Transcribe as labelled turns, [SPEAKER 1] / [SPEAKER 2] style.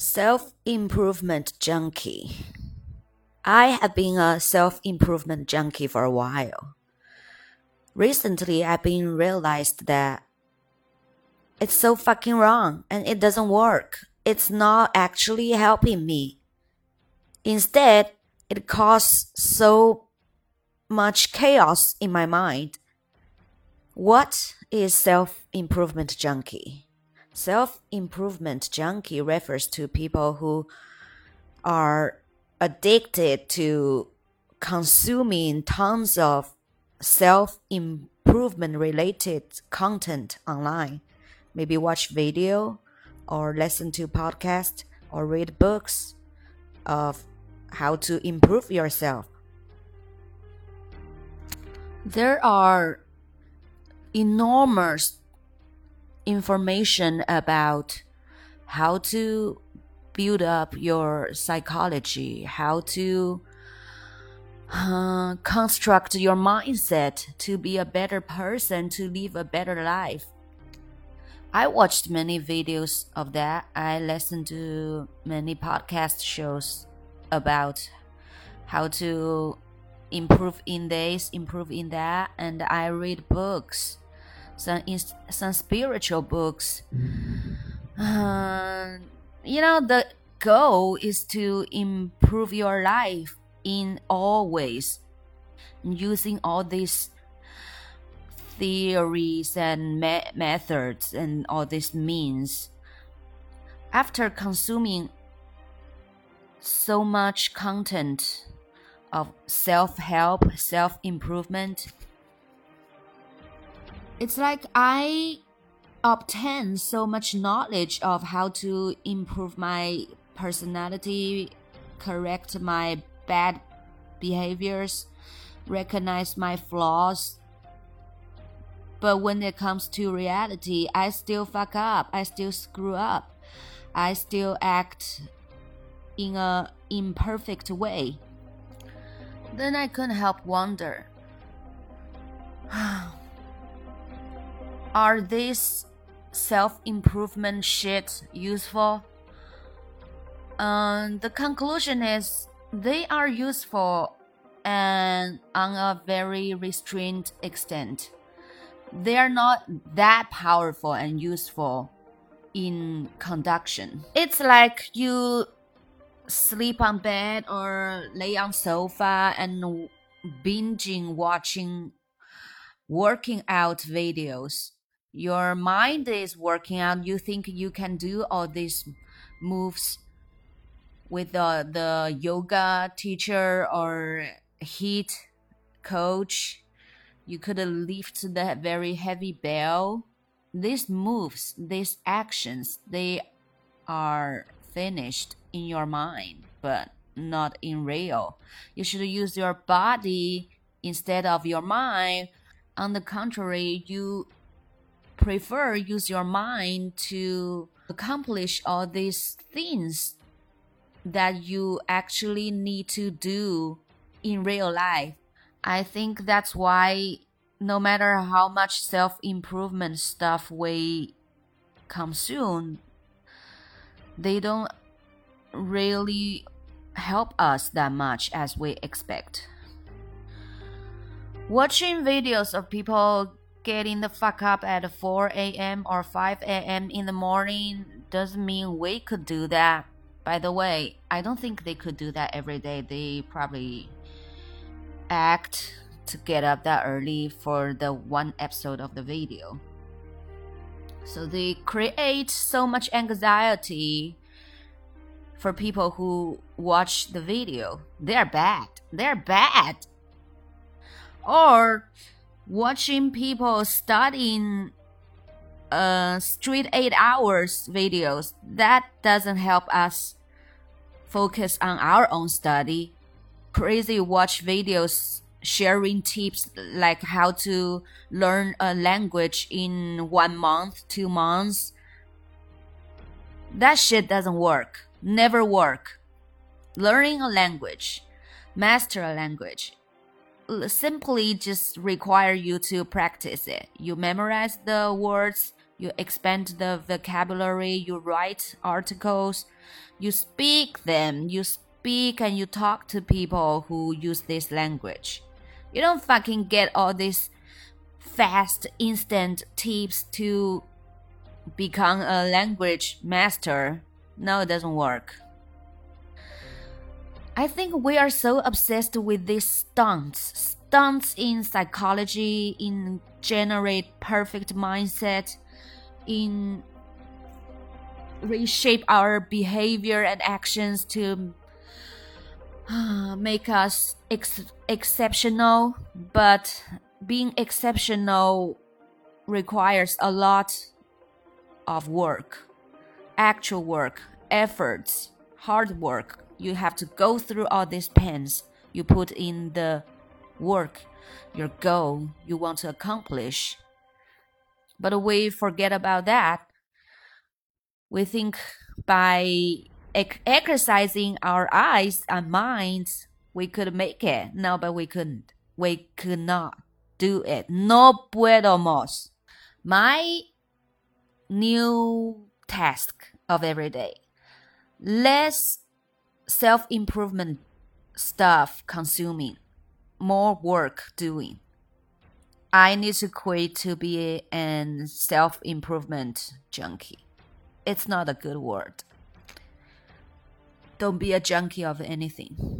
[SPEAKER 1] Self improvement junkie. I have been a self improvement junkie for a while. Recently, I've been realized that it's so fucking wrong and it doesn't work. It's not actually helping me. Instead, it causes so much chaos in my mind. What is self improvement junkie? Self improvement junkie refers to people who are addicted to consuming tons of self improvement related content online. Maybe watch video or listen to podcast or read books of how to improve yourself. There are enormous information about how to build up your psychology, how to uh, construct your mindset to be a better person, to live a better life. I watched many videos of that. I listened to many podcast shows about how to improve in this, improve in that, and I read books some some spiritual books. Uh, you know, the goal is to improve your life in all ways, using all these theories and me methods and all these means. After consuming so much content of self help, self improvement, it's like I obtain so much knowledge of how to improve my personality, correct my bad behaviors, recognize my flaws. But when it comes to reality, I still fuck up. I still screw up. I still act in a imperfect way. Then I couldn't help wonder Are these self improvement shit useful? Um, the conclusion is they are useful and on a very restrained extent. They are not that powerful and useful in conduction. It's like you sleep on bed or lay on sofa and binging watching working out videos your mind is working out you think you can do all these moves with the, the yoga teacher or HIIT coach you could lift that very heavy bell. These moves these actions they are finished in your mind but not in real. You should use your body instead of your mind. On the contrary you prefer use your mind to accomplish all these things that you actually need to do in real life. I think that's why no matter how much self improvement stuff we consume, they don't really help us that much as we expect. Watching videos of people getting the fuck up at 4 a.m. or 5 a.m. in the morning doesn't mean we could do that. By the way, I don't think they could do that every day. They probably act to get up that early for the one episode of the video. So they create so much anxiety for people who watch the video. They're bad. They're bad. Or watching people studying uh, straight eight hours videos, that doesn't help us focus on our own study. Crazy watch videos sharing tips like how to learn a language in one month, two months. That shit doesn't work. Never work. Learning a language, master a language simply just require you to practice it. You memorize the words, you expand the vocabulary, you write articles, you speak them, you speak and you talk to people who use this language. You don't fucking get all these fast, instant tips to become a language master. No, it doesn't work. I think we are so obsessed with these stunts, stunts in psychology, in generate perfect mindset, in reshape our behavior and actions to uh, make us ex exceptional. But being exceptional requires a lot of work, actual work, efforts, hard work. You have to go through all these pains. You put in the work, your goal you want to accomplish. But we forget about that. We think by exercising our eyes and minds, we could make it. No, but we couldn't. We could not do it. No podemos. My new task of every day. Less self improvement stuff consuming, more work doing. I need to quit to be an self improvement junkie. It's not a good word. Don't be a junkie of anything.